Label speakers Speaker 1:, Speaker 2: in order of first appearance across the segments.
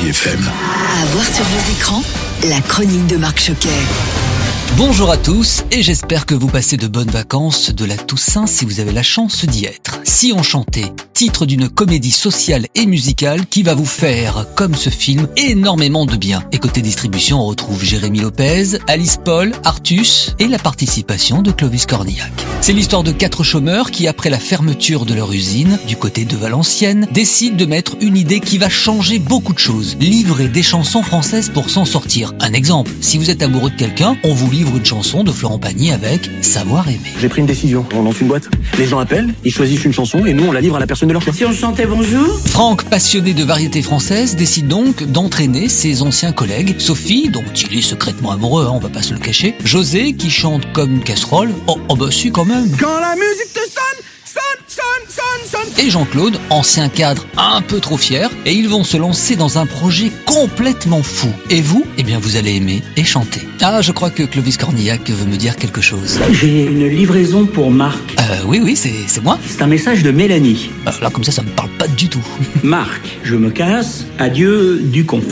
Speaker 1: Chérie FM.
Speaker 2: À voir sur vos écrans, la chronique de Marc Choquet.
Speaker 3: Bonjour à tous et j'espère que vous passez de bonnes vacances de la Toussaint si vous avez la chance d'y être. Si on chantait, titre d'une comédie sociale et musicale qui va vous faire, comme ce film, énormément de bien. Et côté distribution, on retrouve Jérémy Lopez, Alice Paul, Artus et la participation de Clovis Cornillac. C'est l'histoire de quatre chômeurs qui, après la fermeture de leur usine, du côté de Valenciennes, décident de mettre une idée qui va changer beaucoup de choses. Livrer des chansons françaises pour s'en sortir. Un exemple, si vous êtes amoureux de quelqu'un, on vous livre une chanson de Florent Pagny avec Savoir aimer.
Speaker 4: J'ai pris une décision. On lance une boîte. Les gens appellent, ils choisissent une chanson et nous on la livre à la personne de leur choix.
Speaker 5: Si on chantait bonjour
Speaker 3: Franck, passionné de variété française, décide donc d'entraîner ses anciens collègues. Sophie, dont il est secrètement amoureux, hein, on va pas se le cacher. José, qui chante comme une casserole. Oh, oh bah si quand même.
Speaker 4: Quand la musique te sonne, sonne.
Speaker 3: Et Jean-Claude, ancien cadre un peu trop fier, et ils vont se lancer dans un projet complètement fou. Et vous, eh bien vous allez aimer et chanter. Ah, je crois que Clovis Cornillac veut me dire quelque chose.
Speaker 5: J'ai une livraison pour Marc.
Speaker 3: Euh, oui, oui, c'est c'est moi.
Speaker 5: C'est un message de Mélanie.
Speaker 3: Euh, Là, comme ça, ça me parle pas du tout.
Speaker 5: Marc, je me casse. Adieu du con.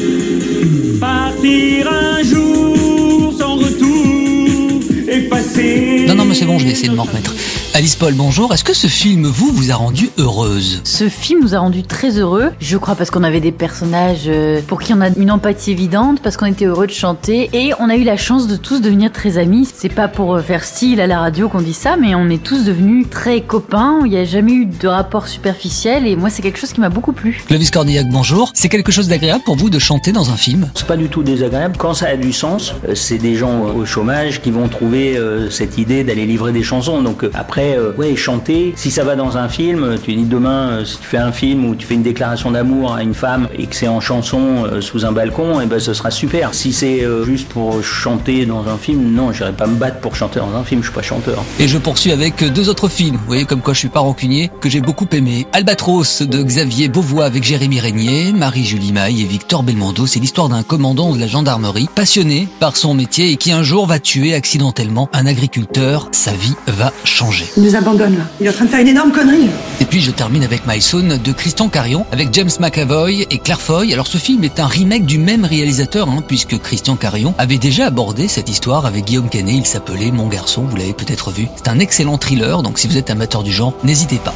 Speaker 3: C'est bon, je vais essayer de m'en remettre. Alice Paul, bonjour. Est-ce que ce film, vous, vous a rendu heureuse?
Speaker 6: Ce film nous a rendus très heureux, je crois parce qu'on avait des personnages euh, pour qui on a une empathie évidente, parce qu'on était heureux de chanter et on a eu la chance de tous devenir très amis. C'est pas pour euh, faire style à la radio qu'on dit ça, mais on est tous devenus très copains. Il n'y a jamais eu de rapport superficiel et moi c'est quelque chose qui m'a beaucoup plu.
Speaker 3: Clovis Cornillac, bonjour. C'est quelque chose d'agréable pour vous de chanter dans un film?
Speaker 5: C'est pas du tout désagréable. Quand ça a du sens, euh, c'est des gens au chômage qui vont trouver cette idée d'aller livrer des chansons. Donc euh, après, euh, ouais, chanter, si ça va dans un film, tu dis demain, euh, si tu fais un film où tu fais une déclaration d'amour à une femme et que c'est en chanson euh, sous un balcon, et ben ce sera super. Si c'est euh, juste pour chanter dans un film, non, j'irai pas me battre pour chanter dans un film, je suis pas chanteur.
Speaker 3: Et je poursuis avec deux autres films. Vous voyez comme quoi je suis pas rancunier, que j'ai beaucoup aimé. Albatros de Xavier Beauvois avec Jérémy Régnier, Marie-Julie Maille et Victor Belmondo. C'est l'histoire d'un commandant de la gendarmerie, passionné par son métier et qui un jour va tuer accidentellement un agriculteur. Sa vie va changer.
Speaker 7: Il nous abandonne là. Il est en train de faire une énorme connerie.
Speaker 3: Et puis je termine avec My Son de Christian Carion avec James McAvoy et Claire Foy. Alors ce film est un remake du même réalisateur hein, puisque Christian Carion avait déjà abordé cette histoire avec Guillaume Canet. Il s'appelait Mon garçon, vous l'avez peut-être vu. C'est un excellent thriller, donc si vous êtes amateur du genre, n'hésitez pas.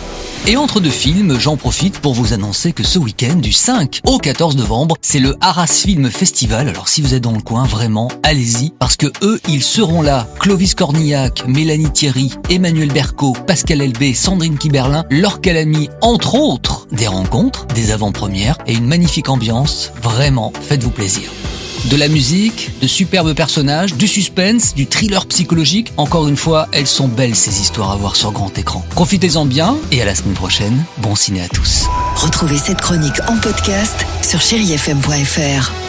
Speaker 3: Et entre deux films, j'en profite pour vous annoncer que ce week-end, du 5 au 14 novembre, c'est le Arras Film Festival. Alors si vous êtes dans le coin, vraiment, allez-y, parce que eux, ils seront là. Clovis Cornillac, Mélanie Thierry, Emmanuel Berco, Pascal Elbé, Sandrine Kiberlin, Laure Calamy, entre autres, des rencontres, des avant-premières et une magnifique ambiance. Vraiment, faites-vous plaisir. De la musique, de superbes personnages, du suspense, du thriller psychologique. Encore une fois, elles sont belles ces histoires à voir sur grand écran. Profitez-en bien et à la semaine prochaine. Bon ciné à tous.
Speaker 2: Retrouvez cette chronique en podcast sur chérifm.fr.